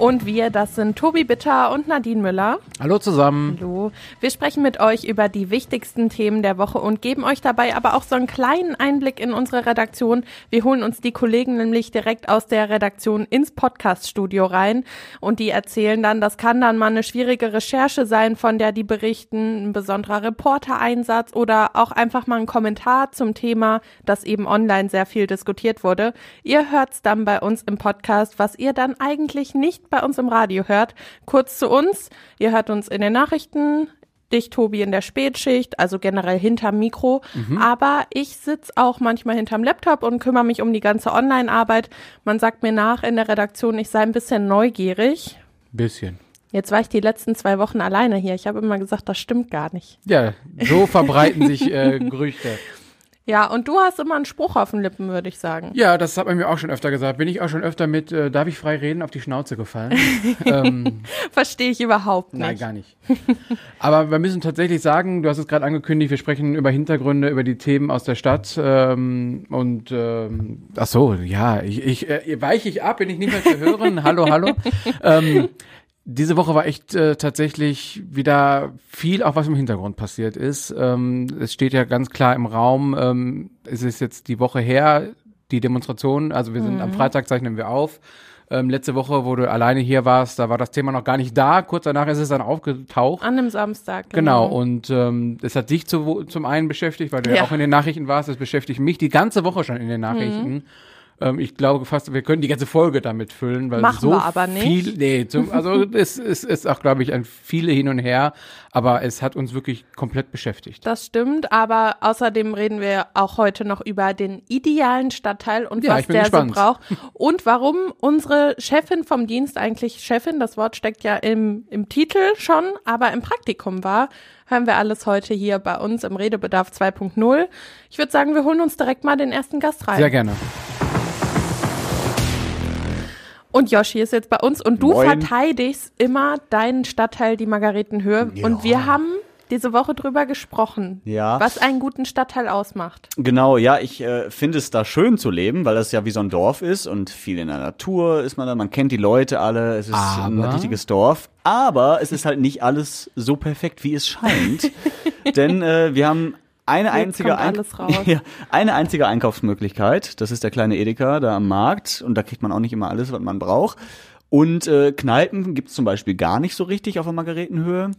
Und wir, das sind Tobi Bitter und Nadine Müller. Hallo zusammen. Hallo. Wir sprechen mit euch über die wichtigsten Themen der Woche und geben euch dabei aber auch so einen kleinen Einblick in unsere Redaktion. Wir holen uns die Kollegen nämlich direkt aus der Redaktion ins Podcaststudio rein und die erzählen dann, das kann dann mal eine schwierige Recherche sein, von der die berichten, ein besonderer Reportereinsatz oder auch einfach mal ein Kommentar zum Thema, das eben online sehr viel diskutiert wurde. Ihr hört's dann bei uns im Podcast, was ihr dann eigentlich nicht bei uns im Radio hört. Kurz zu uns. Ihr hört uns in den Nachrichten, dich, Tobi, in der Spätschicht, also generell hinterm Mikro. Mhm. Aber ich sitz auch manchmal hinterm Laptop und kümmere mich um die ganze Online-Arbeit. Man sagt mir nach in der Redaktion, ich sei ein bisschen neugierig. Bisschen. Jetzt war ich die letzten zwei Wochen alleine hier. Ich habe immer gesagt, das stimmt gar nicht. Ja, so verbreiten sich äh, Gerüchte. Ja, und du hast immer einen Spruch auf den Lippen, würde ich sagen. Ja, das hat man mir auch schon öfter gesagt. Bin ich auch schon öfter mit, äh, darf ich frei reden, auf die Schnauze gefallen. ähm, Verstehe ich überhaupt nicht. Nein, gar nicht. Aber wir müssen tatsächlich sagen, du hast es gerade angekündigt, wir sprechen über Hintergründe, über die Themen aus der Stadt. Ähm, und ähm, ach so, ja, ich, ich äh, weiche ich ab, bin ich nicht mehr zu hören. hallo, hallo. ähm, diese Woche war echt äh, tatsächlich wieder viel, auch was im Hintergrund passiert ist. Ähm, es steht ja ganz klar im Raum, ähm, es ist jetzt die Woche her, die Demonstration, also wir sind mhm. am Freitag zeichnen wir auf. Ähm, letzte Woche, wo du alleine hier warst, da war das Thema noch gar nicht da. Kurz danach ist es dann aufgetaucht. An einem Samstag. Genau. genau. Und ähm, es hat dich zu, zum einen beschäftigt, weil du ja. ja. auch in den Nachrichten warst. Es beschäftigt mich die ganze Woche schon in den Nachrichten. Mhm. Ähm, ich glaube fast, wir können die ganze Folge damit füllen, weil Machen so wir aber nicht. viel, nee, zum, also es, es ist auch, glaube ich, ein viele hin und her, aber es hat uns wirklich komplett beschäftigt. Das stimmt, aber außerdem reden wir auch heute noch über den idealen Stadtteil und ja, was der gespannt. so braucht und warum unsere Chefin vom Dienst eigentlich Chefin, das Wort steckt ja im, im Titel schon, aber im Praktikum war hören wir alles heute hier bei uns im Redebedarf 2.0. Ich würde sagen, wir holen uns direkt mal den ersten Gast rein. Sehr gerne. Und Yoshi ist jetzt bei uns und du Moin. verteidigst immer deinen Stadtteil, die Margaretenhöhe. Ja. Und wir haben diese Woche drüber gesprochen, ja. was einen guten Stadtteil ausmacht. Genau, ja, ich äh, finde es da schön zu leben, weil das ja wie so ein Dorf ist und viel in der Natur ist man da, man kennt die Leute alle, es ist Aber? ein richtiges Dorf. Aber es ist halt nicht alles so perfekt, wie es scheint. Denn äh, wir haben eine einzige, Ein ja, eine einzige Einkaufsmöglichkeit. Das ist der kleine Edeka da am Markt. Und da kriegt man auch nicht immer alles, was man braucht. Und äh, Kneipen gibt's zum Beispiel gar nicht so richtig auf der Margaretenhöhe.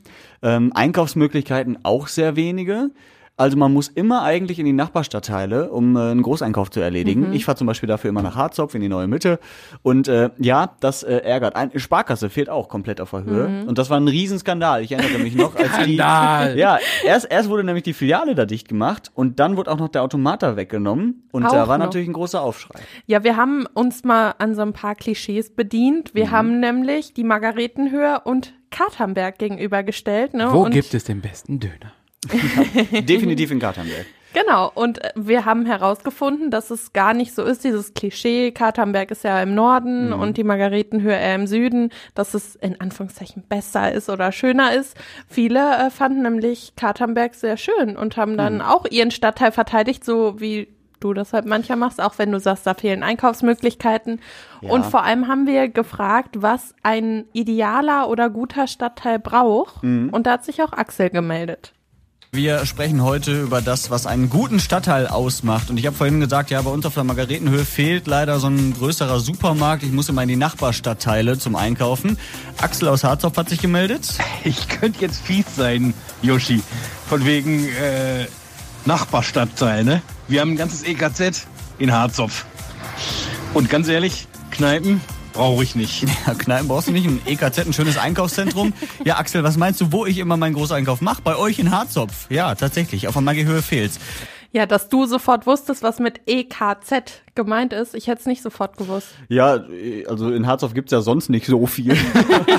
Ähm, Einkaufsmöglichkeiten auch sehr wenige. Also man muss immer eigentlich in die Nachbarstadtteile, um äh, einen Großeinkauf zu erledigen. Mhm. Ich fahre zum Beispiel dafür immer nach Harzopf in die neue Mitte. Und äh, ja, das äh, ärgert. Ein Sparkasse fehlt auch komplett auf der Höhe. Mhm. Und das war ein Riesenskandal. Ich erinnere mich noch, als die. Ja, erst, erst wurde nämlich die Filiale da dicht gemacht und dann wurde auch noch der Automat da weggenommen. Und auch da war noch. natürlich ein großer Aufschrei. Ja, wir haben uns mal an so ein paar Klischees bedient. Wir mhm. haben nämlich die Margaretenhöhe und Katernberg gegenübergestellt. Ne? Wo und gibt es den besten Döner? Definitiv in Katernberg. Genau, und wir haben herausgefunden, dass es gar nicht so ist, dieses Klischee, Katernberg ist ja im Norden mhm. und die Margaretenhöhe eher im Süden, dass es in Anführungszeichen besser ist oder schöner ist. Viele äh, fanden nämlich Katernberg sehr schön und haben dann mhm. auch ihren Stadtteil verteidigt, so wie du das halt mancher machst, auch wenn du sagst, da fehlen Einkaufsmöglichkeiten. Ja. Und vor allem haben wir gefragt, was ein idealer oder guter Stadtteil braucht. Mhm. Und da hat sich auch Axel gemeldet. Wir sprechen heute über das, was einen guten Stadtteil ausmacht. Und ich habe vorhin gesagt, ja, bei uns auf der Margaretenhöhe fehlt leider so ein größerer Supermarkt. Ich muss immer in die Nachbarstadtteile zum Einkaufen. Axel aus Harzopf hat sich gemeldet. Ich könnte jetzt fies sein, Yoshi. Von wegen äh, Nachbarstadtteil, ne? Wir haben ein ganzes EKZ in Harzopf. Und ganz ehrlich, Kneipen, Brauche ich nicht. Ja, Kneipen brauchst du nicht. Ein EKZ, ein schönes Einkaufszentrum. Ja, Axel, was meinst du, wo ich immer meinen Großeinkauf mache? Bei euch in Harzopf. Ja, tatsächlich. Auf der Magihöhe fehlt's. Ja, dass du sofort wusstest, was mit EKZ gemeint ist. Ich hätte es nicht sofort gewusst. Ja, also in Harzhof gibt's ja sonst nicht so viel.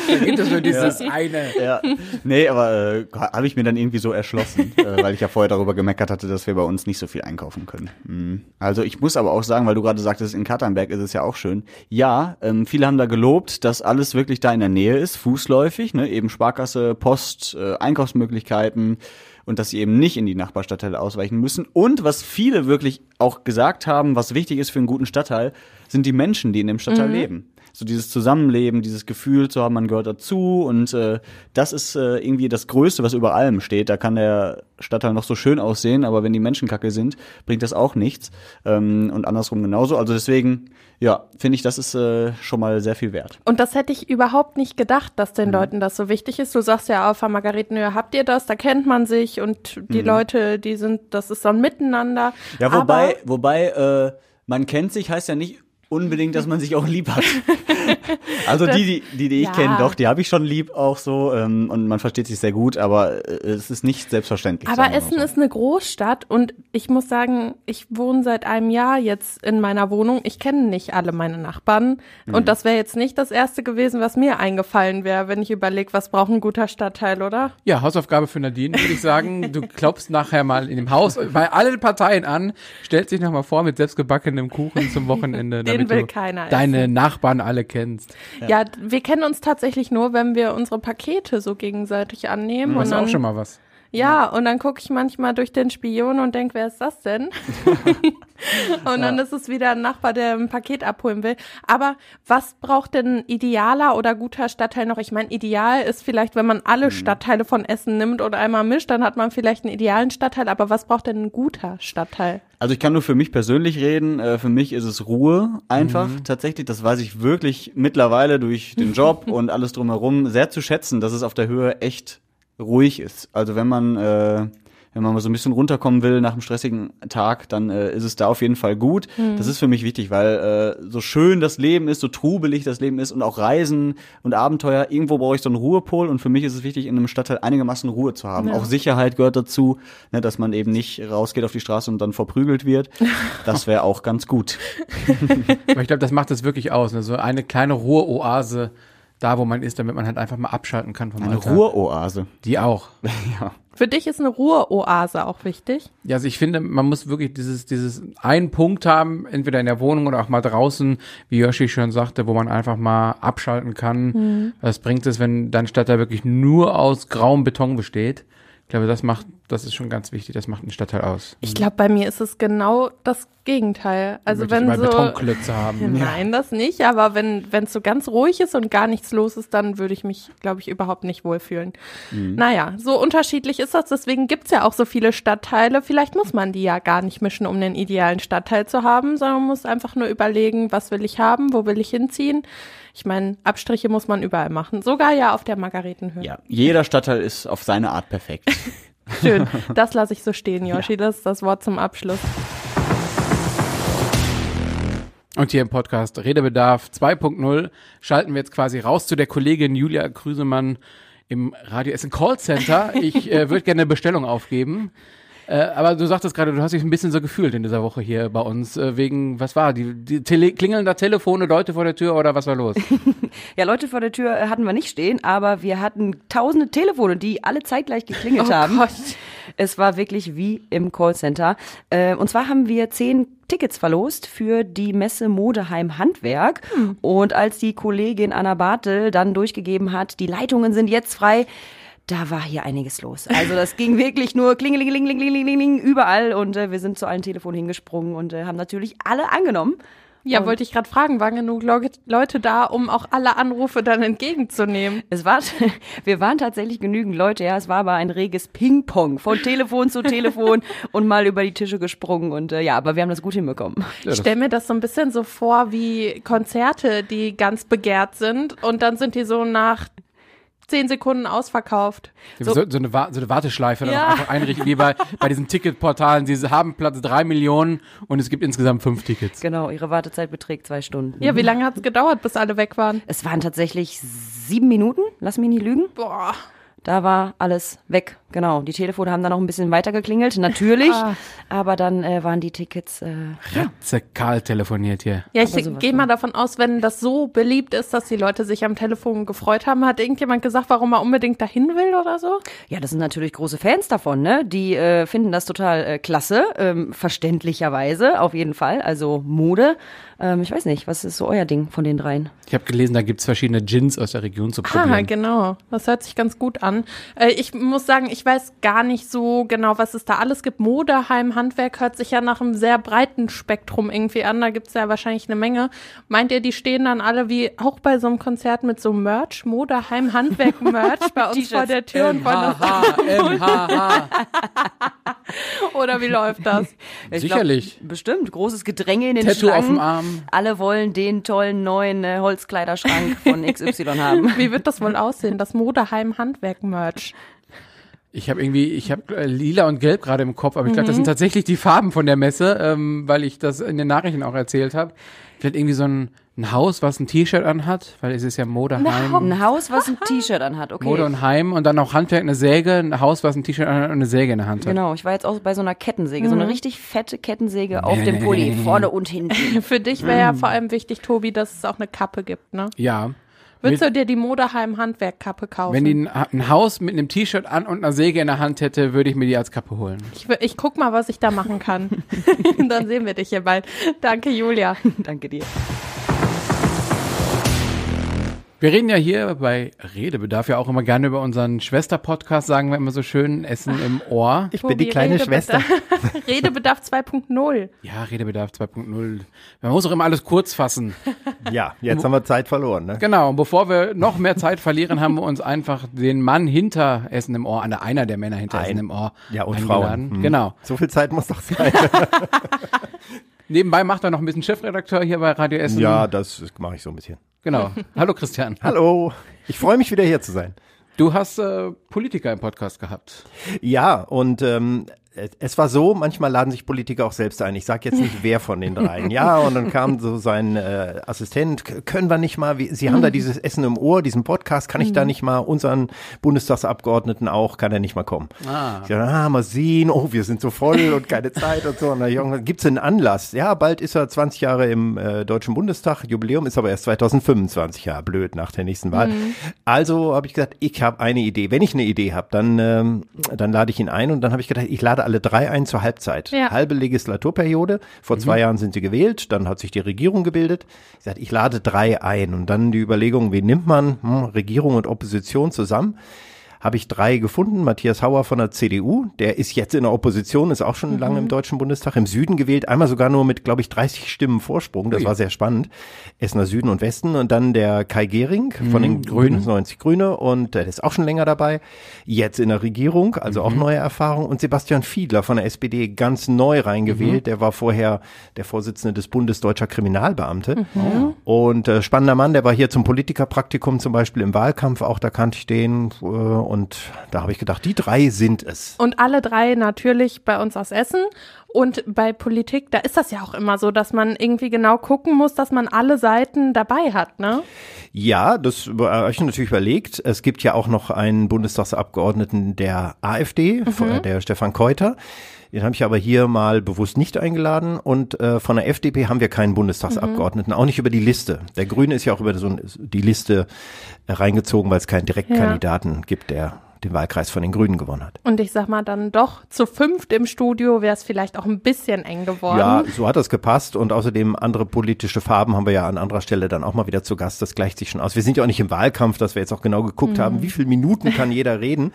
Da gibt es nur dieses eine. ja. Nee, aber äh, habe ich mir dann irgendwie so erschlossen, äh, weil ich ja vorher darüber gemeckert hatte, dass wir bei uns nicht so viel einkaufen können. Mhm. Also ich muss aber auch sagen, weil du gerade sagtest, in Katernberg ist es ja auch schön. Ja, ähm, viele haben da gelobt, dass alles wirklich da in der Nähe ist, fußläufig, ne? eben Sparkasse, Post, äh, Einkaufsmöglichkeiten und dass sie eben nicht in die Nachbarstadtteile ausweichen müssen. Und was viele wirklich auch gesagt haben, was wichtig ist für einen guten Stadtteil, sind die Menschen, die in dem Stadtteil leben. So dieses Zusammenleben, dieses Gefühl zu haben, man gehört dazu und äh, das ist äh, irgendwie das Größte, was über allem steht. Da kann der Stadtteil noch so schön aussehen, aber wenn die Menschen kacke sind, bringt das auch nichts. Ähm, und andersrum genauso. Also deswegen, ja, finde ich, das ist äh, schon mal sehr viel wert. Und das hätte ich überhaupt nicht gedacht, dass den Leuten das so wichtig ist. Du sagst ja auf der Margaretenhöhe, habt ihr das? Da kennt man sich und die Leute, die sind, das ist so ein Miteinander. Ja, wobei, Aber, wobei, äh, man kennt sich heißt ja nicht unbedingt, dass man sich auch lieb hat. also die, die, die, die ich Ja. kenne, doch, die habe ich schon lieb auch so ähm, und man versteht sich sehr gut, aber äh, es ist nicht selbstverständlich. aber Essen so. ist eine Großstadt und ich muss sagen, ich wohne seit einem Jahr jetzt in meiner Wohnung. Ich kenne nicht alle meine Nachbarn Mhm. und das wäre jetzt nicht das erste gewesen, was mir eingefallen wäre, wenn ich überlege, was braucht ein guter Stadtteil, oder? Ja, Hausaufgabe für Nadine, würde ich sagen. Du klopfst nachher mal in dem Haus bei allen Parteien an, stellst dich nochmal vor mit selbstgebackenem Kuchen zum Wochenende, Den damit will du keiner deine essen. Nachbarn alle kennst. Ja. wir kennen uns tatsächlich nur, wenn wir unsere Pakete so gegenseitig annehmen. Das und ist auch schon mal was. Ja, und dann gucke ich manchmal durch den Spion und denke, wer ist das denn? und dann ist es wieder ein Nachbar, der ein Paket abholen will. Aber was braucht denn ein idealer oder guter Stadtteil noch? Ich meine, ideal ist vielleicht, wenn man alle Stadtteile von Essen nimmt oder einmal mischt, dann hat man vielleicht einen idealen Stadtteil. Aber was braucht denn ein guter Stadtteil? Also ich kann nur für mich persönlich reden. Äh, für mich ist es Ruhe einfach. Mhm. Tatsächlich, das weiß ich wirklich mittlerweile durch den Job und alles drumherum sehr zu schätzen, dass es auf der Höhe echt ruhig ist. Also wenn man äh, wenn man mal so ein bisschen runterkommen will nach einem stressigen Tag, dann äh, ist es da auf jeden Fall gut. Mhm. Das ist für mich wichtig, weil äh, so schön das Leben ist, so trubelig das Leben ist und auch Reisen und Abenteuer, irgendwo brauche ich so einen Ruhepol und für mich ist es wichtig, in einem Stadtteil einigermaßen Ruhe zu haben. Ja. Auch Sicherheit gehört dazu, ne, dass man eben nicht rausgeht auf die Straße und dann verprügelt wird. Das wäre auch ganz gut. Aber ich glaube, das macht es wirklich aus. Ne? So eine kleine Ruheoase da, wo man ist, damit man halt einfach mal abschalten kann vom Eine Alltag. Ruheoase. Die auch. Ja. Für dich ist eine Ruheoase auch wichtig. Ja, also ich finde, man muss wirklich dieses, dieses einen Punkt haben, entweder in der Wohnung oder auch mal draußen, wie Yoshi schon sagte, wo man einfach mal abschalten kann. Was bringt es, wenn dein Stadtteil wirklich nur aus grauem Beton besteht? Ich glaube, das macht, das ist schon ganz wichtig, das macht einen Stadtteil aus. Ich glaube, bei mir ist es genau das Gegenteil. Also wenn mal so Betonklötze haben. Nein, das nicht. Aber wenn wenn es so ganz ruhig ist und gar nichts los ist, dann würde ich mich, glaube ich, überhaupt nicht wohlfühlen. Naja, so unterschiedlich ist das. Deswegen gibt's ja auch so viele Stadtteile. Vielleicht muss man die ja gar nicht mischen, um den idealen Stadtteil zu haben, sondern man muss einfach nur überlegen, was will ich haben, wo will ich hinziehen. Ich meine, Abstriche muss man überall machen. Sogar ja auf der Margaretenhöhe. ja, jeder Stadtteil ist auf seine Art perfekt. Schön. Das lasse ich so stehen, Yoshi. Das ist das Wort zum Abschluss. Und hier im Podcast Redebedarf 2.0 schalten wir jetzt quasi raus zu der Kollegin Julia Krüsemann im Radio Essen Callcenter. Ich äh, würde gerne eine Bestellung aufgeben. Äh, aber du sagtest gerade, du hast dich ein bisschen so gefühlt in dieser Woche hier bei uns. Äh, wegen, was war? Die, die Tele klingeln da Telefone, Leute vor der Tür oder was war los? Ja, Leute vor der Tür äh, hatten wir nicht stehen, aber wir hatten tausende Telefone, die alle zeitgleich geklingelt Oh haben. Gott. Es war wirklich wie im Callcenter. Äh, und zwar haben wir zehn Tickets verlost für die Messe Modeheim Handwerk. Und als die Kollegin Anna Bartel dann durchgegeben hat, die Leitungen sind jetzt frei, da war hier einiges los. Also das ging wirklich nur klingelingelingelingeling überall und äh, wir sind zu allen Telefonen hingesprungen und äh, haben natürlich alle angenommen. Ja, wollte ich gerade fragen, waren genug Leu- Leute da, um auch alle Anrufe dann entgegenzunehmen? Es war, wir waren tatsächlich genügend Leute, ja. Es war aber ein reges Ping-Pong von Telefon zu Telefon und mal über die Tische gesprungen und äh, ja, aber wir haben das gut hinbekommen. Ich stelle mir das so ein bisschen so vor wie Konzerte, die ganz begehrt sind und dann sind die so nach zehn Sekunden ausverkauft. So, so, eine, Wa- so eine Warteschleife dann Ja. auch einfach einrichten, wie bei, bei diesen Ticketportalen. Sie haben Platz drei Millionen und es gibt insgesamt fünf Tickets. Genau, ihre Wartezeit beträgt zwei Stunden. Ja, wie lange hat's gedauert, bis alle weg waren? Es waren tatsächlich sieben Minuten, lass mich nicht lügen. Boah. Da war alles weg Genau, die Telefone haben dann noch ein bisschen weiter geklingelt, natürlich. Aber dann äh, waren die Tickets. Äh, Ratzekal telefoniert hier. Ja, ich gehe mal davon aus, wenn das so beliebt ist, dass die Leute sich am Telefon gefreut haben, hat irgendjemand gesagt, warum er unbedingt dahin will oder so? ja, das sind natürlich große Fans davon, ne? Die äh, finden das total äh, klasse, ähm, verständlicherweise, auf jeden Fall. Also Mode. Ähm, ich weiß nicht, was ist so euer Ding von den dreien? Ich habe gelesen, da gibt's verschiedene Gins aus der Region zu probieren. Ah, genau. Das hört sich ganz gut an. Äh, ich muss sagen, ich weiß gar nicht so genau, was es da alles gibt. Modeheim, Handwerk hört sich ja nach einem sehr breiten Spektrum irgendwie an. Da gibt's ja wahrscheinlich eine Menge. Meint ihr, die stehen dann alle wie auch bei so einem Konzert mit so Merch, Modeheim, Handwerk, Merch bei uns vor der Tür und wollen das. Oder wie läuft das? Ich Sicherlich. Glaub, bestimmt. Großes Gedränge in den Tattoo Schlangen. auf dem Arm. Alle wollen den tollen neuen äh, Holzkleiderschrank von XY haben. Wie wird das wohl aussehen? Das Modeheim Handwerk Merch. Ich habe irgendwie, ich habe äh, lila und gelb gerade im Kopf, aber ich glaube, das sind tatsächlich die Farben von der Messe, ähm, weil ich das in den Nachrichten auch erzählt habe. Vielleicht irgendwie so ein, ein Haus, was ein T-Shirt anhat, weil es ist ja Modeheim. Ein Haus, was ein T-Shirt anhat, okay. Mode und Heim und dann auch Handwerk, eine Säge, ein Haus, was ein T-Shirt anhat und eine Säge in der Hand hat. Genau, ich war jetzt auch bei so einer Kettensäge, so eine richtig fette Kettensäge auf dem Pulli, vorne und hinten. Für dich wäre ja vor allem wichtig, Tobi, dass es auch eine Kappe gibt, ne? Ja. Würdest du dir die Modeheim Handwerkkappe kaufen? Wenn die ein, ein Haus mit einem T-Shirt an und einer Säge in der Hand hätte, würde ich mir die als Kappe holen. ich, ich guck mal, was ich da machen kann. Dann sehen wir dich hier bald. Danke, Julia. Danke dir. Wir reden ja hier bei Redebedarf ja auch immer gerne über unseren Schwester-Podcast, sagen wir immer so schön, Essen im Ohr. Ich bin die Tobi, kleine Redebedarf- Schwester. Redebedarf 2.0. Ja, Redebedarf 2.0. Man muss auch immer alles kurz fassen. Ja, jetzt haben wir Zeit verloren. Ne? Genau, und bevor wir noch mehr Zeit verlieren, haben wir uns einfach den Mann hinter Essen im Ohr, an der einer der Männer hinter Ein- Essen im Ohr Ja, und eingeladen. Frauen. Hm. Genau. So viel Zeit muss doch sein. Nebenbei macht er noch ein bisschen Chefredakteur hier bei Radio Essen. ja, das mache ich so ein bisschen. Genau. Hallo Christian. Hallo, ich freue mich wieder hier zu sein. Du hast äh, Politiker im Podcast gehabt. Ja, und ähm, es- es war so, manchmal laden sich Politiker auch selbst ein. Ich sage jetzt nicht, wer von den dreien. Ja, und dann kam so sein äh, Assistent, "K- können wir nicht mal, wie, Sie haben da dieses Essen im Ohr, diesen Podcast, kann ich da nicht mal unseren Bundestagsabgeordneten auch, kann er nicht mal kommen? Ah. Ich sage, ah, mal sehen, oh, wir sind so voll und keine Zeit und so. Und dann irgendwann, gibt's einen Anlass? Ja, bald ist er 20 Jahre im äh, Deutschen Bundestag, Jubiläum ist aber erst 2025, ja, blöd, nach der nächsten Wahl. Also habe ich gesagt, ich habe eine Idee. Wenn ich eine Idee habe, dann, ähm, dann lade ich ihn ein und dann habe ich gedacht, ich lade alle drei ein zur Halbzeit. Ja. Halbe Legislaturperiode. Vor zwei Jahren sind sie gewählt, dann hat sich die Regierung gebildet. Ich sagte, ich lade drei ein und dann die Überlegung, wen nimmt man? Hm, Regierung und Opposition zusammen habe ich drei gefunden. Matthias Hauer von der CDU, der ist jetzt in der Opposition, ist auch schon lange im Deutschen Bundestag, im Süden gewählt, einmal sogar nur mit, glaube ich, 30 Stimmen Vorsprung. Das Ui. war sehr spannend. Essener Süden und Westen. Und dann der Kai Gehring von den Grünen, 90 Grüne und äh, der ist auch schon länger dabei. Jetzt in der Regierung, also auch neue Erfahrung. Und Sebastian Fiedler von der SPD, ganz neu reingewählt. Der war vorher der Vorsitzende des Bundes Deutscher Kriminalbeamte. Und äh, spannender Mann, der war hier zum Politikerpraktikum zum Beispiel im Wahlkampf, auch da kannte ich den. Äh, und da habe ich gedacht, die drei sind es. Und alle drei natürlich bei uns aus Essen. Und bei Politik, da ist das ja auch immer so, dass man irgendwie genau gucken muss, dass man alle Seiten dabei hat, ne? Ja, das habe ich natürlich überlegt. Es gibt ja auch noch einen Bundestagsabgeordneten der AfD, Mhm. der Stefan Keuter. Den habe ich aber hier mal bewusst nicht eingeladen. Und äh, von der FDP haben wir keinen Bundestagsabgeordneten, auch nicht über die Liste. Der Grüne ist ja auch über so die Liste äh, reingezogen, weil es keinen Direktkandidaten gibt, der den Wahlkreis von den Grünen gewonnen hat. Und ich sag mal, dann doch zu fünft im Studio wäre es vielleicht auch ein bisschen eng geworden. Ja, so hat das gepasst und außerdem andere politische Farben haben wir ja an anderer Stelle dann auch mal wieder zu Gast. Das gleicht sich schon aus. Wir sind ja auch nicht im Wahlkampf, dass wir jetzt auch genau geguckt haben, wie viele Minuten kann jeder reden.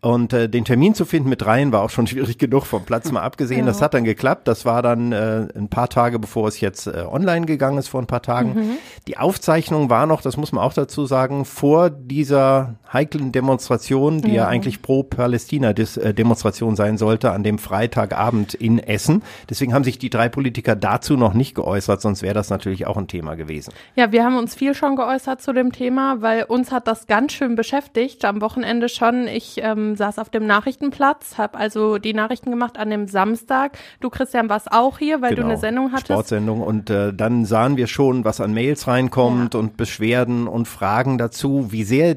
Und äh, den Termin zu finden mit dreien war auch schon schwierig genug, vom Platz mal abgesehen. Das hat dann geklappt. Das war dann äh, ein paar Tage, bevor es jetzt äh, online gegangen ist, vor ein paar Tagen. Die Aufzeichnung war noch, das muss man auch dazu sagen, vor dieser heiklen Demonstration, die ja, eigentlich pro Palästina-Demonstration sein sollte, an dem Freitagabend in Essen. Deswegen haben sich die drei Politiker dazu noch nicht geäußert, sonst wäre das natürlich auch ein Thema gewesen. Ja, wir haben uns viel schon geäußert zu dem Thema, weil uns hat das ganz schön beschäftigt. Am Wochenende schon. Ich ähm, saß auf dem Nachrichtenplatz, habe also die Nachrichten gemacht an dem Samstag. Du, Christian, warst auch hier, weil du eine Sendung hattest. Genau. Sportsendung. Und äh, dann sahen wir schon, was an Mails reinkommt und Beschwerden und Fragen dazu, wie sehr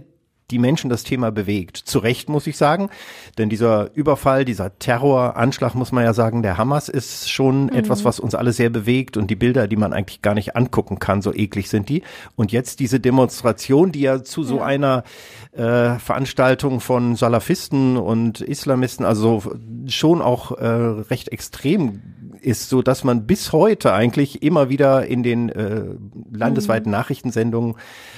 die Menschen das Thema bewegt. Zu Recht muss ich sagen, denn dieser Überfall, dieser Terroranschlag, muss man ja sagen, der Hamas ist schon mhm. etwas, was uns alle sehr bewegt und die Bilder, die man eigentlich gar nicht angucken kann, so eklig sind die. Und jetzt diese Demonstration, die ja zu so ja. einer äh, Veranstaltung von Salafisten und Islamisten, also schon auch äh, recht extrem ist, so dass man bis heute eigentlich immer wieder in den äh, landesweiten mhm. Nachrichtensendungen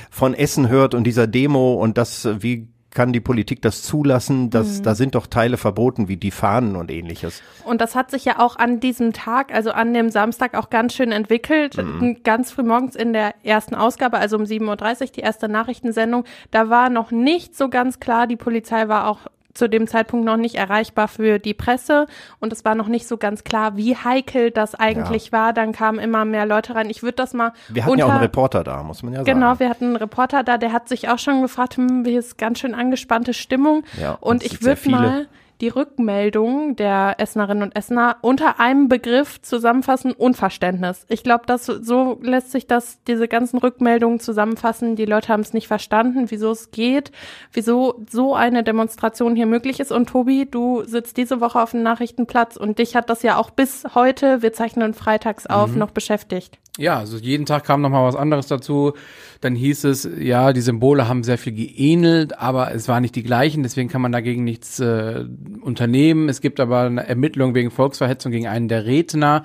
von Essen hört und dieser Demo und das, wie kann die Politik das zulassen? dass mhm. Da sind doch Teile verboten, wie die Fahnen und ähnliches. Und das hat sich ja auch an diesem Tag, also an dem Samstag auch ganz schön entwickelt. Mhm. Ganz früh morgens in der ersten Ausgabe, also um 7.30 Uhr, die erste Nachrichtensendung, da war noch nicht so ganz klar, die Polizei war auch zu dem Zeitpunkt noch nicht erreichbar für die Presse und es war noch nicht so ganz klar, wie heikel das eigentlich ja. war. Dann kamen immer mehr Leute rein. Ich würde das mal. Wir hatten unter, ja auch einen Reporter da, muss man ja sagen. Genau, wir hatten einen Reporter da, der hat sich auch schon gefragt, hm, wie ist ganz schön angespannte Stimmung. Ja, und ich würde mal die Rückmeldung der Essnerinnen und Essner unter einem Begriff zusammenfassen, Unverständnis. Ich glaube, dass so lässt sich das, diese ganzen Rückmeldungen zusammenfassen. Die Leute haben es nicht verstanden, wieso es geht, wieso so eine Demonstration hier möglich ist. Und Tobi, du sitzt diese Woche auf dem Nachrichtenplatz und dich hat das ja auch bis heute, wir zeichnen freitags auf, mhm. noch beschäftigt. Ja, also jeden Tag kam noch mal was anderes dazu. Dann hieß es, ja, die Symbole haben sehr viel geähnelt, aber es waren nicht die gleichen, deswegen kann man dagegen nichts äh, unternehmen. Es gibt aber eine Ermittlung wegen Volksverhetzung gegen einen der Redner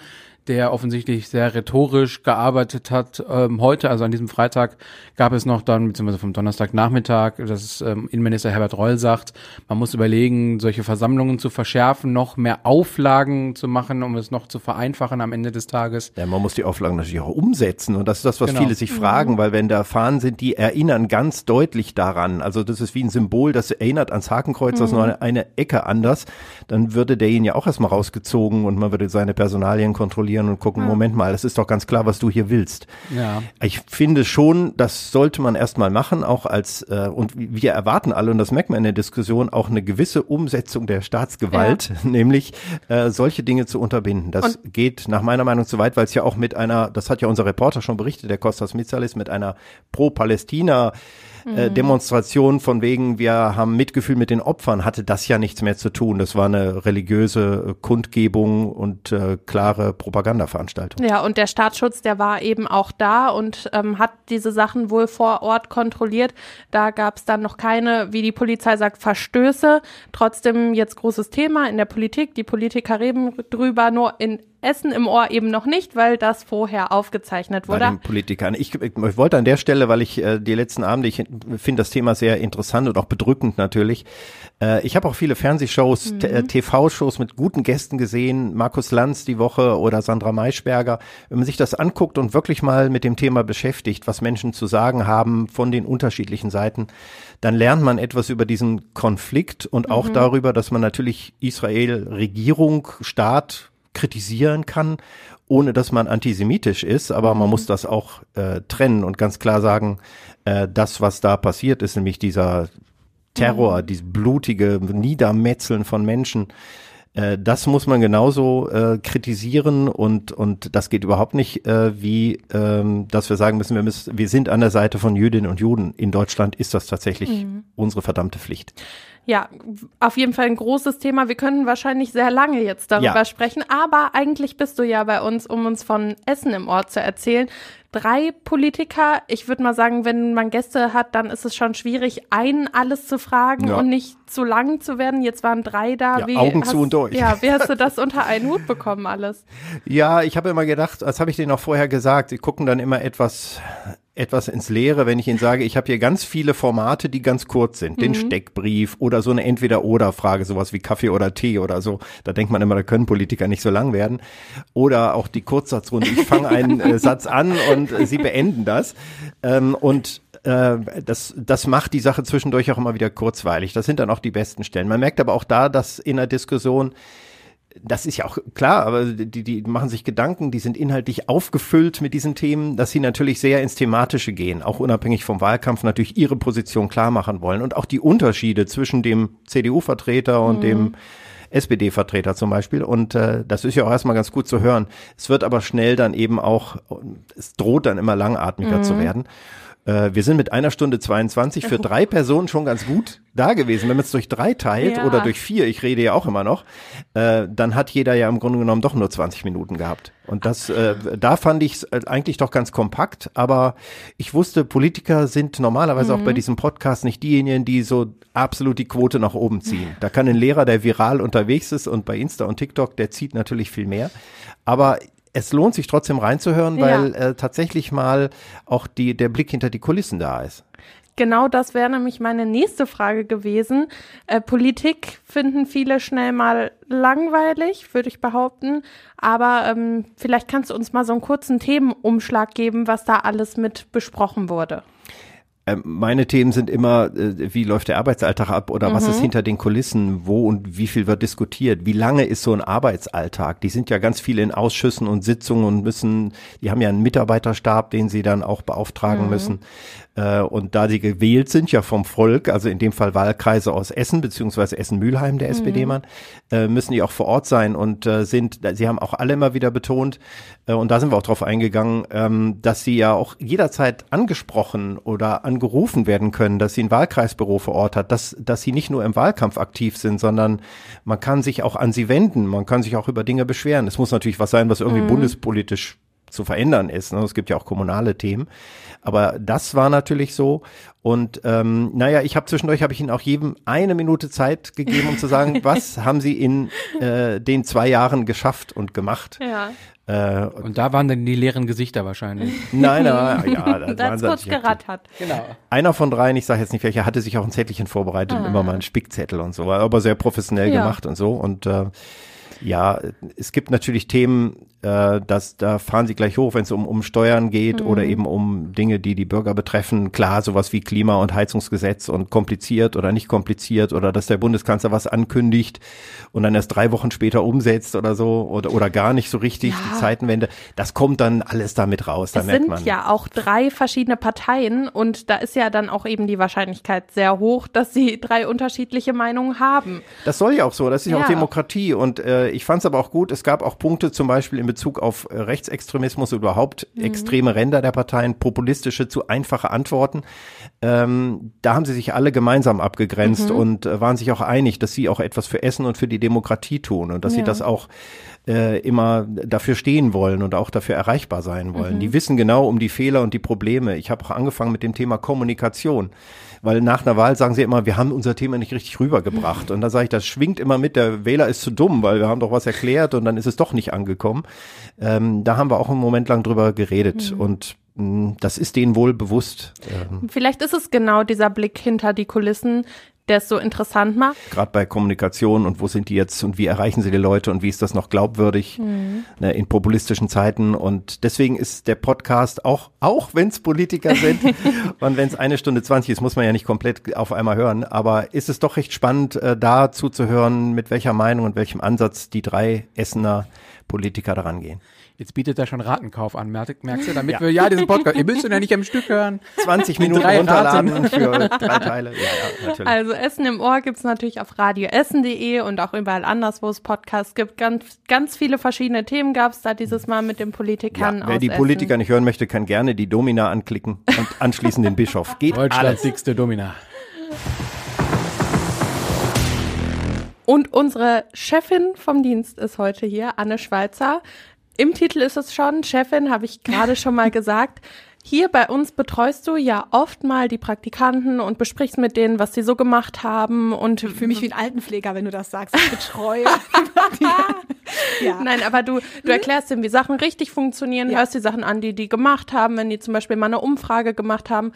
der offensichtlich sehr rhetorisch gearbeitet hat. Ähm, heute, also an diesem Freitag, gab es noch dann, beziehungsweise vom Donnerstagnachmittag, dass ähm, Innenminister Herbert Reul sagt, man muss überlegen, solche Versammlungen zu verschärfen, noch mehr Auflagen zu machen, um es noch zu vereinfachen am Ende des Tages. Ja, man muss die Auflagen natürlich auch umsetzen und das ist das, was genau. viele sich fragen, weil wenn da Fahnen sind, die erinnern ganz deutlich daran, also das ist wie ein Symbol, das erinnert ans Hakenkreuz, mhm. das nur eine, eine Ecke anders, dann würde derjenige ja auch erstmal rausgezogen und man würde seine Personalien kontrollieren kontrollieren und gucken, ja. Moment mal, es ist doch ganz klar, was du hier willst. Ja. Ich finde schon, das sollte man erstmal machen, auch als, äh, und wir erwarten alle, und das merkt man in der Diskussion, auch eine gewisse Umsetzung der Staatsgewalt, ja. nämlich äh, solche Dinge zu unterbinden. Das und geht nach meiner Meinung zu weit, weil es ja auch mit einer, das hat ja unser Reporter schon berichtet, der Kostas Mitsalis, mit einer Pro-Palästina äh, mhm. Demonstration von wegen, wir haben Mitgefühl mit den Opfern, hatte das ja nichts mehr zu tun. Das war eine religiöse äh, Kundgebung und äh, klare Propagandaveranstaltung. Ja, und der Staatsschutz, der war eben auch da und ähm, hat diese Sachen wohl vor Ort kontrolliert. Da gab es dann noch keine, wie die Polizei sagt, Verstöße. Trotzdem jetzt großes Thema in der Politik. Die Politiker reden drüber, nur in Essen im Ohr eben noch nicht, weil das vorher aufgezeichnet wurde. Bei den Politikern. Ich, ich wollte an der Stelle, weil ich äh, die letzten Abende, ich finde das Thema sehr interessant und auch bedrückend natürlich. Äh, ich habe auch viele Fernsehshows, mhm. TV-Shows mit guten Gästen gesehen, Markus Lanz die Woche oder Sandra Maischberger. Wenn man sich das anguckt und wirklich mal mit dem Thema beschäftigt, was Menschen zu sagen haben von den unterschiedlichen Seiten, dann lernt man etwas über diesen Konflikt und auch mhm. darüber, dass man natürlich Israel Regierung, Staat, kritisieren kann, ohne dass man antisemitisch ist, aber man mhm. muss das auch äh, trennen und ganz klar sagen, äh, das, was da passiert ist, nämlich dieser Terror, mhm. dieses blutige Niedermetzeln von Menschen, äh, das muss man genauso äh, kritisieren und und das geht überhaupt nicht, äh, wie ähm, dass wir sagen müssen, wir müssen, wir sind an der Seite von Jüdinnen und Juden. In Deutschland ist das tatsächlich mhm. unsere verdammte Pflicht. Ja, auf jeden Fall ein großes Thema. Wir können wahrscheinlich sehr lange jetzt darüber ja. sprechen, aber eigentlich bist du ja bei uns, um uns von Essen im Ort zu erzählen. Drei Politiker. Ich würde mal sagen, wenn man Gäste hat, dann ist es schon schwierig, einen alles zu fragen ja. und nicht zu lang zu werden. Jetzt waren drei da. Ja, wie Augen hast, zu und durch. Ja, wie hast du das unter einen Hut bekommen alles? Ja, ich habe immer gedacht, das habe ich denen auch vorher gesagt, sie gucken dann immer etwas etwas ins Leere, wenn ich Ihnen sage, ich habe hier ganz viele Formate, die ganz kurz sind. Den mhm. Steckbrief oder so eine Entweder-Oder-Frage, sowas wie Kaffee oder Tee oder so. Da denkt man immer, da können Politiker nicht so lang werden. Oder auch die Kurzsatzrunde. Ich fange einen äh, Satz an und äh, Sie beenden das. Ähm, und äh, das, das macht die Sache zwischendurch auch immer wieder kurzweilig. Das sind dann auch die besten Stellen. Man merkt aber auch da, dass in der Diskussion das ist ja auch klar, aber die, die machen sich Gedanken, die sind inhaltlich aufgefüllt mit diesen Themen, dass sie natürlich sehr ins Thematische gehen, auch unabhängig vom Wahlkampf natürlich ihre Position klar machen wollen und auch die Unterschiede zwischen dem CDU-Vertreter und mhm. dem SPD-Vertreter zum Beispiel. Und äh, das ist ja auch erstmal ganz gut zu hören. Es wird aber schnell dann eben auch, es droht dann immer langatmiger mhm. zu werden. Äh, wir sind mit einer Stunde 22 für drei Personen schon ganz gut da gewesen. Wenn man es durch drei teilt Ja. oder durch vier, ich rede ja auch immer noch, äh, dann hat jeder ja im Grunde genommen doch nur 20 Minuten gehabt. Und das, äh, da fand ich es eigentlich doch ganz kompakt, aber ich wusste, Politiker sind normalerweise auch bei diesem Podcast nicht diejenigen, die so absolut die Quote nach oben ziehen. Da kann ein Lehrer, der viral unterwegs ist und bei Insta und TikTok, der zieht natürlich viel mehr. Aber es lohnt sich trotzdem reinzuhören, Ja. weil äh, tatsächlich mal auch die, der Blick hinter die Kulissen da ist. Genau das wäre nämlich meine nächste Frage gewesen. Äh, Politik finden viele schnell mal langweilig, würde ich behaupten. Aber ähm, vielleicht kannst du uns mal so einen kurzen Themenumschlag geben, was da alles mit besprochen wurde. Ähm, meine Themen sind immer, äh, wie läuft der Arbeitsalltag ab oder was ist hinter den Kulissen, wo und wie viel wird diskutiert, wie lange ist so ein Arbeitsalltag? Die sind ja ganz viele in Ausschüssen und Sitzungen und müssen, die haben ja einen Mitarbeiterstab, den sie dann auch beauftragen müssen. Äh, und da sie gewählt sind, ja vom Volk, also in dem Fall Wahlkreise aus Essen, beziehungsweise Essen-Mühlheim, der SPD-Mann, äh, müssen die auch vor Ort sein und äh, sind, sie haben auch alle immer wieder betont, und da sind wir auch drauf eingegangen, ähm, dass sie ja auch jederzeit angesprochen oder angerufen werden können, dass sie ein Wahlkreisbüro vor Ort hat, dass, dass sie nicht nur im Wahlkampf aktiv sind, sondern man kann sich auch an sie wenden, man kann sich auch über Dinge beschweren. Es muss natürlich was sein, was irgendwie bundespolitisch zu verändern ist. Ne? Es gibt ja auch kommunale Themen. Aber das war natürlich so. Und ähm, naja, ich habe zwischendurch habe ich Ihnen auch jedem eine Minute Zeit gegeben, um zu sagen, was haben Sie in äh, den zwei Jahren geschafft und gemacht. Ja. Äh, Und da waren dann die leeren Gesichter wahrscheinlich. nein, nein, ja, das Da sie kurz gerattert. Genau. Einer von dreien, ich sage jetzt nicht welcher, hatte sich auch ein Zettelchen vorbereitet und immer mal einen Spickzettel und so, war aber sehr professionell Ja. gemacht und so. Und äh, ja, es gibt natürlich Themen, äh, dass da fahren sie gleich hoch, wenn es um, um Steuern geht oder eben um Dinge, die die Bürger betreffen. Klar, sowas wie Klima- und Heizungsgesetz und kompliziert oder nicht kompliziert oder dass der Bundeskanzler was ankündigt und dann erst drei Wochen später umsetzt oder so oder, oder gar nicht so richtig, die Zeitenwende. Das kommt dann alles damit raus, da Es merkt sind man. ja auch drei verschiedene Parteien und da ist ja dann auch eben die Wahrscheinlichkeit sehr hoch, dass sie drei unterschiedliche Meinungen haben. Das soll ja auch so, das ist ja Ja. auch Demokratie. Und äh, ich fand es aber auch gut, es gab auch Punkte zum Beispiel in Bezug auf äh, Rechtsextremismus, überhaupt extreme Ränder der Parteien, populistische zu einfache Antworten. Ähm, da haben sie sich alle gemeinsam abgegrenzt und äh, waren sich auch einig, dass sie auch etwas für Essen und für die Demokratie tun und dass sie Ja. das auch äh, immer dafür stehen wollen und auch dafür erreichbar sein wollen. Die wissen genau um die Fehler und die Probleme. Ich habe auch angefangen mit dem Thema Kommunikation. Weil nach einer Wahl sagen sie immer, wir haben unser Thema nicht richtig rübergebracht. Und da sage ich, das schwingt immer mit, der Wähler ist zu dumm, weil wir haben doch was erklärt und dann ist es doch nicht angekommen. Ähm, da haben wir auch einen Moment lang drüber geredet und mh, das ist denen wohl bewusst. Vielleicht ist es genau dieser Blick hinter die Kulissen, der es so interessant macht. Gerade bei Kommunikation und wo sind die jetzt und wie erreichen sie die Leute und wie ist das noch glaubwürdig ne, in populistischen Zeiten. Und deswegen ist der Podcast auch, auch wenn es Politiker sind und wenn es eine Stunde 20 ist, muss man ja nicht komplett auf einmal hören, aber ist es doch recht spannend, äh, da zuzuhören, mit welcher Meinung und welchem Ansatz die drei Essener Politiker daran gehen. Jetzt bietet er schon Ratenkauf an, merkst du, damit wir ja diesen Podcast, ihr müsst ihn ja nicht am Stück hören. 20 Minuten drei runterladen Raten. für drei Teile. Ja, ja, natürlich. Also Essen im Ohr gibt's natürlich auf radioessen.de und auch überall anders, wo es Podcasts gibt. Ganz, ganz viele verschiedene Themen gab's da dieses Mal mit den Politikern Ja, wer die Essen. Politiker nicht hören möchte, kann gerne die Domina anklicken und anschließend den Bischof. Geht Deutschlands alles. dickste Domina. Und unsere Chefin vom Dienst ist heute hier, Anne Schweizer. Im Titel ist es schon, Chefin habe ich gerade schon mal gesagt. Hier bei uns betreust du ja oft mal die Praktikanten und besprichst mit denen, was sie so gemacht haben und Für mich wie ein Altenpfleger, wenn du das sagst. Ich betreue. ja. Nein, aber du, du erklärst denen, wie Sachen richtig funktionieren, Ja. hörst die Sachen an, die die gemacht haben, wenn die zum Beispiel mal eine Umfrage gemacht haben.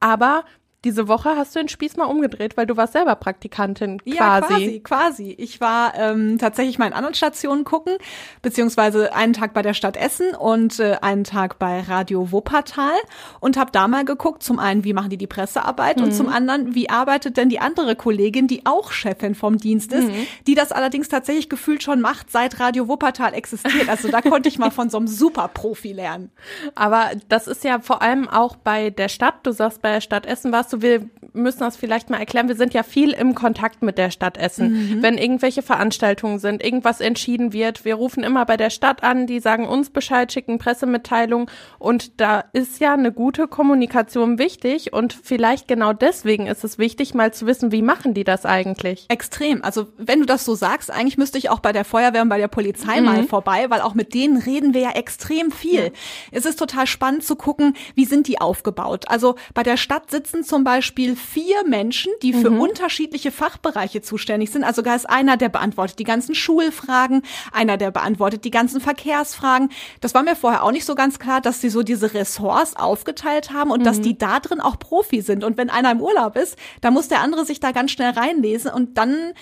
Aber diese Woche hast du den Spieß mal umgedreht, weil du warst selber Praktikantin quasi. Ja, quasi, quasi. Ich war ähm, tatsächlich mal in anderen Stationen gucken, beziehungsweise einen Tag bei der Stadt Essen und äh, einen Tag bei Radio Wuppertal und habe da mal geguckt, zum einen, wie machen die die Pressearbeit und zum anderen, wie arbeitet denn die andere Kollegin, die auch Chefin vom Dienst ist, die das allerdings tatsächlich gefühlt schon macht, seit Radio Wuppertal existiert. Also da konnte ich mal von so einem Superprofi lernen. Aber das ist ja vor allem auch bei der Stadt, du sagst, bei der Stadt Essen warst sagst du, wir müssen das vielleicht mal erklären. Wir sind ja viel im Kontakt mit der Stadt Essen. Mhm. Wenn irgendwelche Veranstaltungen sind, irgendwas entschieden wird, wir rufen immer bei der Stadt an, die sagen uns Bescheid, schicken Pressemitteilung und da ist ja eine gute Kommunikation wichtig und vielleicht genau deswegen ist es wichtig, mal zu wissen, wie machen die das eigentlich? Extrem. Also wenn du das so sagst, eigentlich müsste ich auch bei der Feuerwehr und bei der Polizei mhm. mal vorbei, weil auch mit denen reden wir ja extrem viel. Ja. Es ist total spannend zu gucken, wie sind die aufgebaut. Also bei der Stadt sitzen zum Beispiel vier Menschen, die für mhm. unterschiedliche Fachbereiche zuständig sind. Also da ist einer, der beantwortet die ganzen Schulfragen, einer, der beantwortet die ganzen Verkehrsfragen. Das war mir vorher auch nicht so ganz klar, dass sie so diese Ressorts aufgeteilt haben und mhm. dass die da drin auch Profi sind. Und wenn einer im Urlaub ist, dann muss der andere sich da ganz schnell reinlesen und dann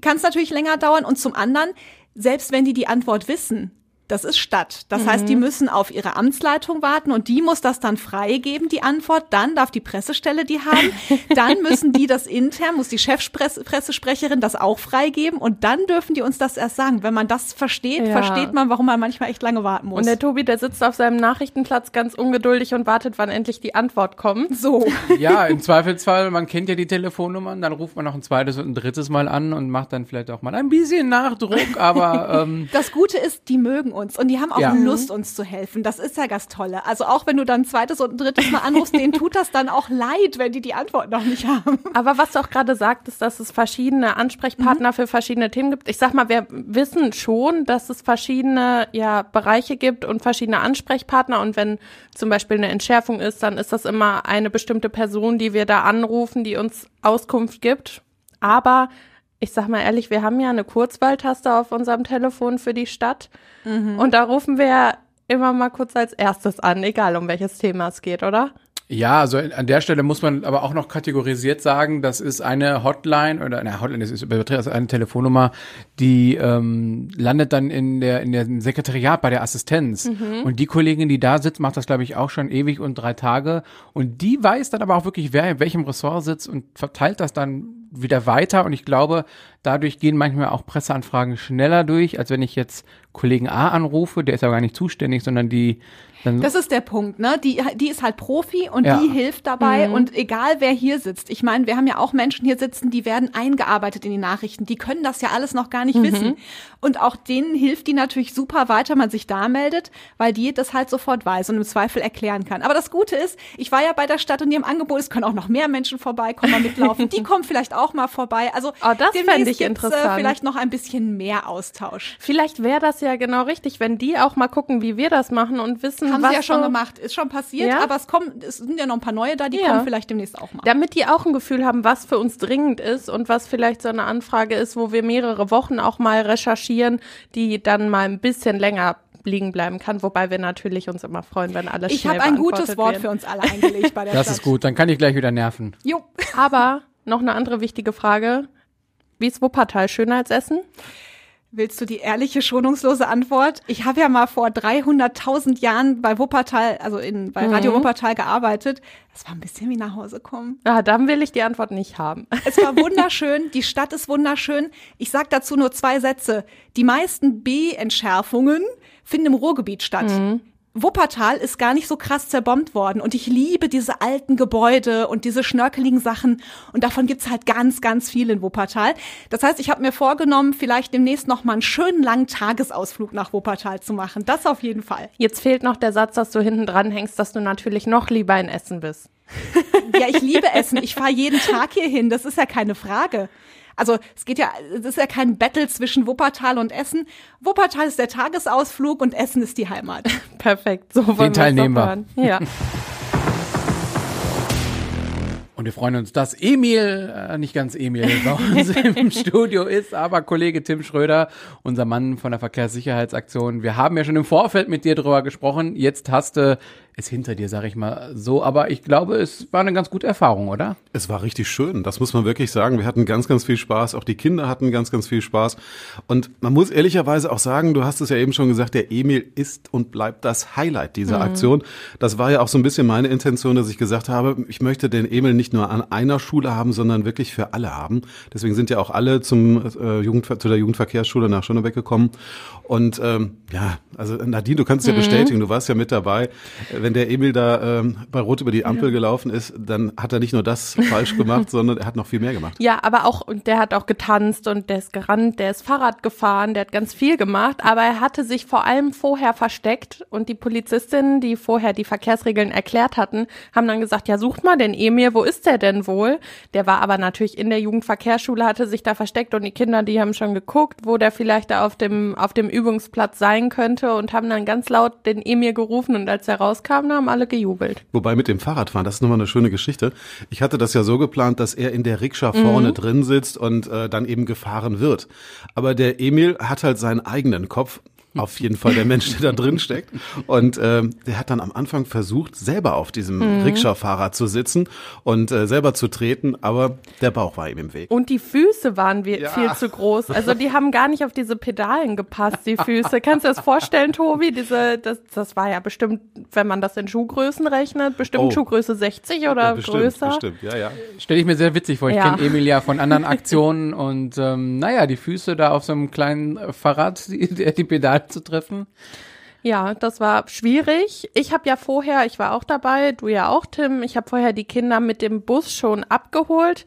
kann es natürlich länger dauern. Und zum anderen, selbst wenn die die Antwort wissen, das ist Stadt. Das mhm. heißt, die müssen auf ihre Amtsleitung warten und die muss das dann freigeben, die Antwort. Dann darf die Pressestelle die haben. Dann müssen die das intern, muss die Chefpressesprecherin das auch freigeben und dann dürfen die uns das erst sagen. Wenn man das versteht, ja. versteht man, warum man manchmal echt lange warten muss. Und der Tobi, der sitzt auf seinem Nachrichtenplatz ganz ungeduldig und wartet, wann endlich die Antwort kommt. So. Ja, im Zweifelsfall, man kennt ja die Telefonnummern, dann ruft man noch ein zweites und ein drittes Mal an und macht dann vielleicht auch mal ein bisschen Nachdruck, aber ähm, Das Gute ist, die mögen uns und die haben auch ja. Lust, uns zu helfen. Das ist ja das Tolle. Also auch wenn du dann ein zweites und ein drittes Mal anrufst, denen tut das dann auch leid, wenn die die Antwort noch nicht haben. Aber was du auch gerade sagtest, dass es verschiedene Ansprechpartner mhm. für verschiedene Themen gibt. Ich sag mal, wir wissen schon, dass es verschiedene ja, Bereiche gibt und verschiedene Ansprechpartner. Und wenn zum Beispiel eine Entschärfung ist, dann ist das immer eine bestimmte Person, die wir da anrufen, die uns Auskunft gibt. Aber ich sag mal ehrlich, wir haben ja eine Kurzwahltaste auf unserem Telefon für die Stadt. Mhm. Und da rufen wir immer mal kurz als erstes an, egal um welches Thema es geht, oder? Ja, also an der Stelle muss man aber auch noch kategorisiert sagen, das ist eine Hotline oder eine Hotline, das ist übertrieben, also eine Telefonnummer, die ähm, landet dann in der in der Sekretariat bei der Assistenz mhm. und die Kollegin, die da sitzt, macht das glaube ich auch schon ewig und drei Tage und die weiß dann aber auch wirklich, wer in welchem Ressort sitzt und verteilt das dann wieder weiter und ich glaube, dadurch gehen manchmal auch Presseanfragen schneller durch, als wenn ich jetzt Kollegen A anrufe, der ist ja gar nicht zuständig, sondern die dann das ist der Punkt, ne? Die, die ist halt Profi und ja. die hilft dabei mhm. und egal wer hier sitzt. Ich meine, wir haben ja auch Menschen hier sitzen, die werden eingearbeitet in die Nachrichten. Die können das ja alles noch gar nicht mhm. wissen. Und auch denen hilft die natürlich super weiter, man sich da meldet, weil die das halt sofort weiß und im Zweifel erklären kann. Aber das Gute ist, ich war ja bei der Stadt und die im Angebot, es können auch noch mehr Menschen vorbeikommen, mitlaufen. die kommen vielleicht auch mal vorbei. Also oh, das fände ich interessant. Äh, vielleicht noch ein bisschen mehr Austausch. Vielleicht wäre das ja genau richtig, wenn die auch mal gucken, wie wir das machen und wissen, haben was sie ja schon gemacht, ist schon passiert, ja? aber es kommen, es sind ja noch ein paar neue da, die ja. kommen vielleicht demnächst auch mal. Damit die auch ein Gefühl haben, was für uns dringend ist und was vielleicht so eine Anfrage ist, wo wir mehrere Wochen auch mal recherchieren, die dann mal ein bisschen länger liegen bleiben kann, wobei wir natürlich uns immer freuen, wenn alles Ich habe ein gutes Wort werden. für uns alle eingelegt bei der Das Stadt. ist gut, dann kann ich gleich wieder nerven. Jo. Aber noch eine andere wichtige Frage. Wie ist Wuppertal schöner als Essen? Willst du die ehrliche, schonungslose Antwort? Ich habe ja mal vor 300.000 Jahren bei Wuppertal, also in, bei Radio mhm. Wuppertal gearbeitet. Das war ein bisschen wie nach Hause kommen. Ja, dann will ich die Antwort nicht haben. Es war wunderschön, die Stadt ist wunderschön. Ich sag dazu nur zwei Sätze. Die meisten B-Entschärfungen finden im Ruhrgebiet statt. Mhm. Wuppertal ist gar nicht so krass zerbombt worden und ich liebe diese alten Gebäude und diese schnörkeligen Sachen und davon gibt's halt ganz, ganz viel in Wuppertal. Das heißt, ich habe mir vorgenommen, vielleicht demnächst noch mal einen schönen langen Tagesausflug nach Wuppertal zu machen. Das auf jeden Fall. Jetzt fehlt noch der Satz, dass du hinten dran hängst, dass du natürlich noch lieber in Essen bist. ja, ich liebe Essen. Ich fahre jeden Tag hier hin. Das ist ja keine Frage. Also es geht ja, es ist ja kein Battle zwischen Wuppertal und Essen. Wuppertal ist der Tagesausflug und Essen ist die Heimat. Perfekt, so wollen Den Teil nehmen wir. Ja. Und wir freuen uns, dass Emil, äh, nicht ganz Emil, bei uns im Studio ist, aber Kollege Tim Schröder, unser Mann von der Verkehrssicherheitsaktion. Wir haben ja schon im Vorfeld mit dir drüber gesprochen. Jetzt hast du ist hinter dir, sag ich mal so. Aber ich glaube, es war eine ganz gute Erfahrung, oder? Es war richtig schön, das muss man wirklich sagen. Wir hatten ganz, ganz viel Spaß. Auch die Kinder hatten ganz, ganz viel Spaß. Und man muss ehrlicherweise auch sagen, du hast es ja eben schon gesagt, der Emil ist und bleibt das Highlight dieser mhm. Aktion. Das war ja auch so ein bisschen meine Intention, dass ich gesagt habe, ich möchte den Emil nicht nur an einer Schule haben, sondern wirklich für alle haben. Deswegen sind ja auch alle zum äh, Jugend, zu der Jugendverkehrsschule nach Schönebeck gekommen. Und ähm, ja, also Nadine, du kannst es ja bestätigen, du warst ja mit dabei. Wenn der Emil da ähm, bei Rot über die Ampel gelaufen ist, dann hat er nicht nur das falsch gemacht, sondern er hat noch viel mehr gemacht. Ja, aber auch, und der hat auch getanzt und der ist gerannt, der ist Fahrrad gefahren, der hat ganz viel gemacht, aber er hatte sich vor allem vorher versteckt und die Polizistinnen, die vorher die Verkehrsregeln erklärt hatten, haben dann gesagt, ja, sucht mal den Emil, wo ist der denn wohl? Der war aber natürlich in der Jugendverkehrsschule, hatte sich da versteckt und die Kinder, die haben schon geguckt, wo der vielleicht da auf dem, auf dem Übungsplatz sein könnte und haben dann ganz laut den Emil gerufen und als er rauskam, haben alle gejubelt. Wobei mit dem Fahrradfahren, das ist nochmal eine schöne Geschichte. Ich hatte das ja so geplant, dass er in der Rikscha vorne mhm. drin sitzt und äh, dann eben gefahren wird. Aber der Emil hat halt seinen eigenen Kopf auf jeden Fall der Mensch, der da drin steckt. Und äh, der hat dann am Anfang versucht, selber auf diesem mhm. Rikscha-Fahrrad zu sitzen und äh, selber zu treten, aber der Bauch war ihm im Weg. Und die Füße waren wie, ja. viel zu groß. Also die haben gar nicht auf diese Pedalen gepasst, die Füße. Kannst du das vorstellen, Tobi? Diese, das, das war ja bestimmt, wenn man das in Schuhgrößen rechnet, bestimmt oh. Schuhgröße 60 oder ja, bestimmt, größer. Bestimmt, ja, ja. Stelle ich mir sehr witzig vor. Ich ja. kenne Emil ja von anderen Aktionen und ähm, naja, die Füße da auf so einem kleinen Fahrrad, die, die Pedale zu treffen? Ja, das war schwierig. Ich habe ja vorher, ich war auch dabei, du ja auch, Tim, ich habe vorher die Kinder mit dem Bus schon abgeholt.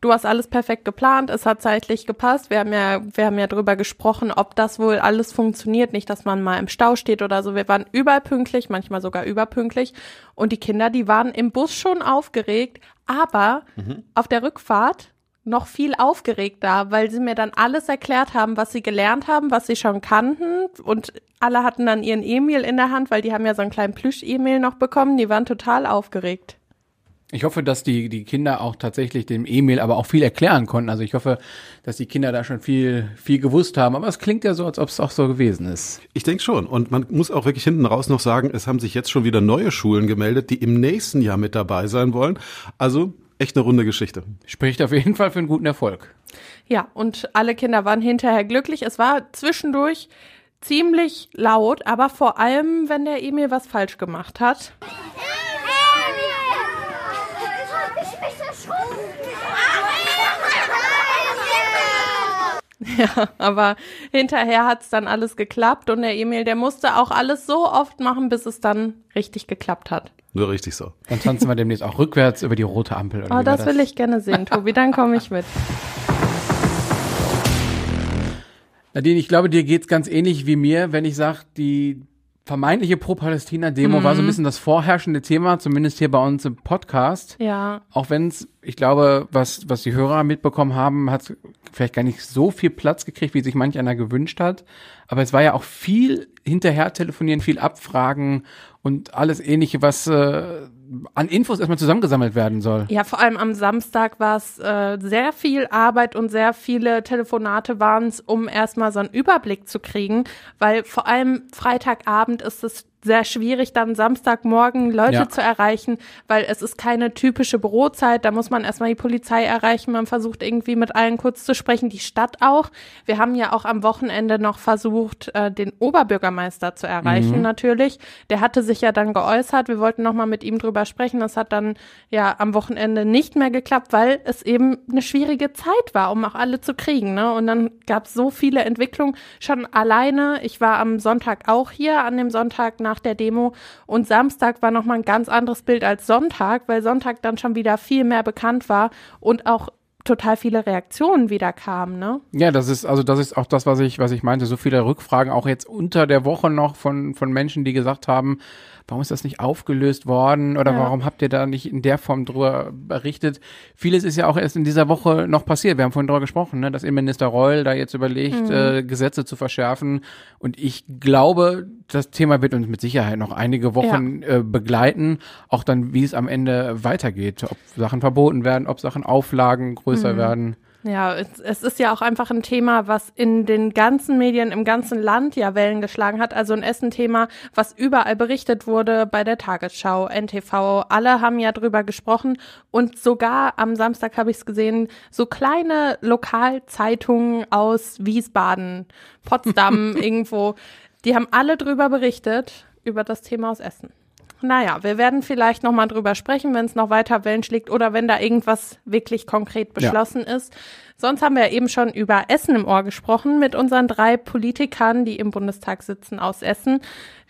Du hast alles perfekt geplant, es hat zeitlich gepasst. Wir haben ja, wir haben ja drüber gesprochen, ob das wohl alles funktioniert, nicht, dass man mal im Stau steht oder so. Wir waren überpünktlich, manchmal sogar überpünktlich. Und die Kinder, die waren im Bus schon aufgeregt, aber mhm. auf der Rückfahrt noch viel aufgeregter, weil sie mir dann alles erklärt haben, was sie gelernt haben, was sie schon kannten und alle hatten dann ihren Emil in der Hand, weil die haben ja so einen kleinen Plüsch-Emil noch bekommen, die waren total aufgeregt. Ich hoffe, dass die, die Kinder auch tatsächlich dem Emil aber auch viel erklären konnten. Also ich hoffe, dass die Kinder da schon viel, viel gewusst haben. Aber es klingt ja so, als ob es auch so gewesen ist. Ich denke schon. Und man muss auch wirklich hinten raus noch sagen, es haben sich jetzt schon wieder neue Schulen gemeldet, die im nächsten Jahr mit dabei sein wollen. Also echt eine runde Geschichte. Spricht auf jeden Fall für einen guten Erfolg. Ja, und alle Kinder waren hinterher glücklich. Es war zwischendurch ziemlich laut, aber vor allem, wenn der Emil was falsch gemacht hat. Ja, aber hinterher hat's dann alles geklappt und der Emil, der musste auch alles so oft machen, bis es dann richtig geklappt hat. Nur richtig so. Dann tanzen wir demnächst auch rückwärts über die rote Ampel. Oder oh, das, das will ich gerne sehen, Tobi. Dann komme ich mit. Nadine, ich glaube, dir geht's ganz ähnlich wie mir, wenn ich sage, die vermeintliche Pro-Palästina-Demo mhm. war so ein bisschen das vorherrschende Thema, zumindest hier bei uns im Podcast. Ja. Auch wenn es, ich glaube, was, was die Hörer mitbekommen haben, hat vielleicht gar nicht so viel Platz gekriegt, wie sich manch einer gewünscht hat. Aber es war ja auch viel hinterher telefonieren, viel abfragen und alles ähnliche, was äh, an Infos erstmal zusammengesammelt werden soll. Ja, vor allem am Samstag war es äh, sehr viel Arbeit und sehr viele Telefonate waren es, um erstmal so einen Überblick zu kriegen, weil vor allem Freitagabend ist es sehr schwierig, dann Samstagmorgen Leute ja. zu erreichen, weil es ist keine typische Bürozeit. Da muss man erstmal die Polizei erreichen. Man versucht irgendwie mit allen kurz zu sprechen, die Stadt auch. Wir haben ja auch am Wochenende noch versucht, äh, den Oberbürgermeister zu erreichen, mhm. natürlich. Der hatte sich ja dann geäußert. Wir wollten nochmal mit ihm drüber sprechen. Das hat dann ja am Wochenende nicht mehr geklappt, weil es eben eine schwierige Zeit war, um auch alle zu kriegen. Ne? Und dann gab es so viele Entwicklungen schon alleine. Ich war am Sonntag auch hier, an dem Sonntag nach nach der Demo. Und Samstag war nochmal ein ganz anderes Bild als Sonntag, weil Sonntag dann schon wieder viel mehr bekannt war und auch total viele Reaktionen wieder kamen, ne? Ja, das ist also das ist auch das, was ich was ich meinte, so viele Rückfragen auch jetzt unter der Woche noch von von Menschen, die gesagt haben, warum ist das nicht aufgelöst worden oder ja. warum habt ihr da nicht in der Form drüber berichtet? Vieles ist ja auch erst in dieser Woche noch passiert. Wir haben vorhin drüber gesprochen, ne, dass Innenminister Reul da jetzt überlegt, mhm. äh, Gesetze zu verschärfen. Und ich glaube, das Thema wird uns mit Sicherheit noch einige Wochen ja. äh, begleiten. Auch dann, wie es am Ende weitergeht. Ob Sachen verboten werden, ob Sachen Auflagen größer mhm. werden. Ja, es, ist ja auch einfach ein Thema, was in den ganzen Medien im ganzen Land ja Wellen geschlagen hat. Also ein Essen-Thema, was überall berichtet wurde bei der Tagesschau, NTV. Alle haben ja drüber gesprochen und sogar am Samstag habe ich es gesehen, so kleine Lokalzeitungen aus Wiesbaden, Potsdam irgendwo, die haben alle drüber berichtet über das Thema aus Essen. Naja, wir werden vielleicht nochmal drüber sprechen, wenn es noch weiter Wellen schlägt oder wenn da irgendwas wirklich konkret beschlossen ja. ist. Sonst haben wir eben schon über Essen im Ohr gesprochen mit unseren drei Politikern, die im Bundestag sitzen aus Essen.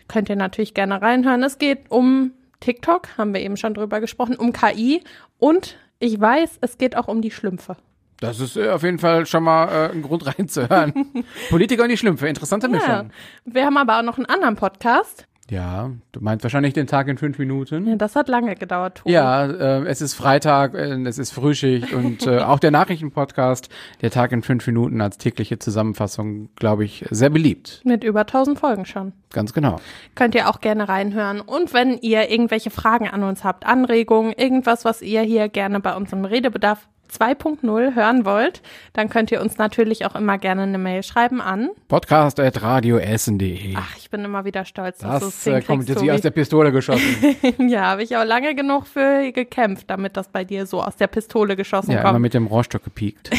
Könnt ihr natürlich gerne reinhören. Es geht um TikTok, haben wir eben schon drüber gesprochen, um KI und ich weiß, es geht auch um die Schlümpfe. Das ist äh, auf jeden Fall schon mal äh, ein Grund reinzuhören. Politiker und die Schlümpfe, interessante Mischung. Ja. Wir haben aber auch noch einen anderen Podcast. Ja, du meinst wahrscheinlich den Tag in fünf Minuten. Ja, das hat lange gedauert, Tobi. Ja, äh, es ist Freitag, äh, es ist Frühschicht und äh, auch der Nachrichtenpodcast, der Tag in fünf Minuten als tägliche Zusammenfassung, glaube ich, sehr beliebt. Mit über 1000 Folgen schon. Ganz genau. Könnt ihr auch gerne reinhören. Und wenn ihr irgendwelche Fragen an uns habt, Anregungen, irgendwas, was ihr hier gerne bei unserem Redebedarf 2.0 hören wollt, dann könnt ihr uns natürlich auch immer gerne eine Mail schreiben an podcast.radioessen.de. Ach, ich bin immer wieder stolz, dass das du es äh, kommt jetzt hier aus der Pistole geschossen. ja, habe ich auch lange genug für gekämpft, damit das bei dir so aus der Pistole geschossen ja, kommt. Ja, immer mit dem Rohrstock gepiekt.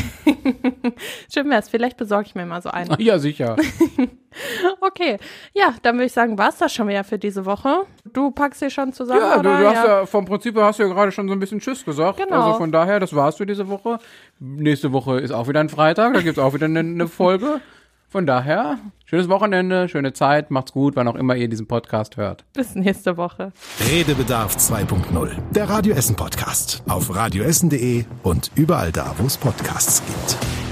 Schön wär's, vielleicht besorge ich mir mal so einen. Ja, sicher. Okay, ja, dann würde ich sagen, war's das schon wieder für diese Woche. Du packst sie schon zusammen, ja? Du, du hast ja. ja, vom Prinzip hast du ja gerade schon so ein bisschen Tschüss gesagt. Genau. Also von daher, das war's für diese Woche. Nächste Woche ist auch wieder ein Freitag, da gibt's auch wieder eine, eine Folge. Von daher, schönes Wochenende, schöne Zeit, macht's gut, wann auch immer ihr diesen Podcast hört. Bis nächste Woche. Redebedarf 2.0, der Radio Essen Podcast. Auf radioessen.de und überall da, wo es Podcasts gibt.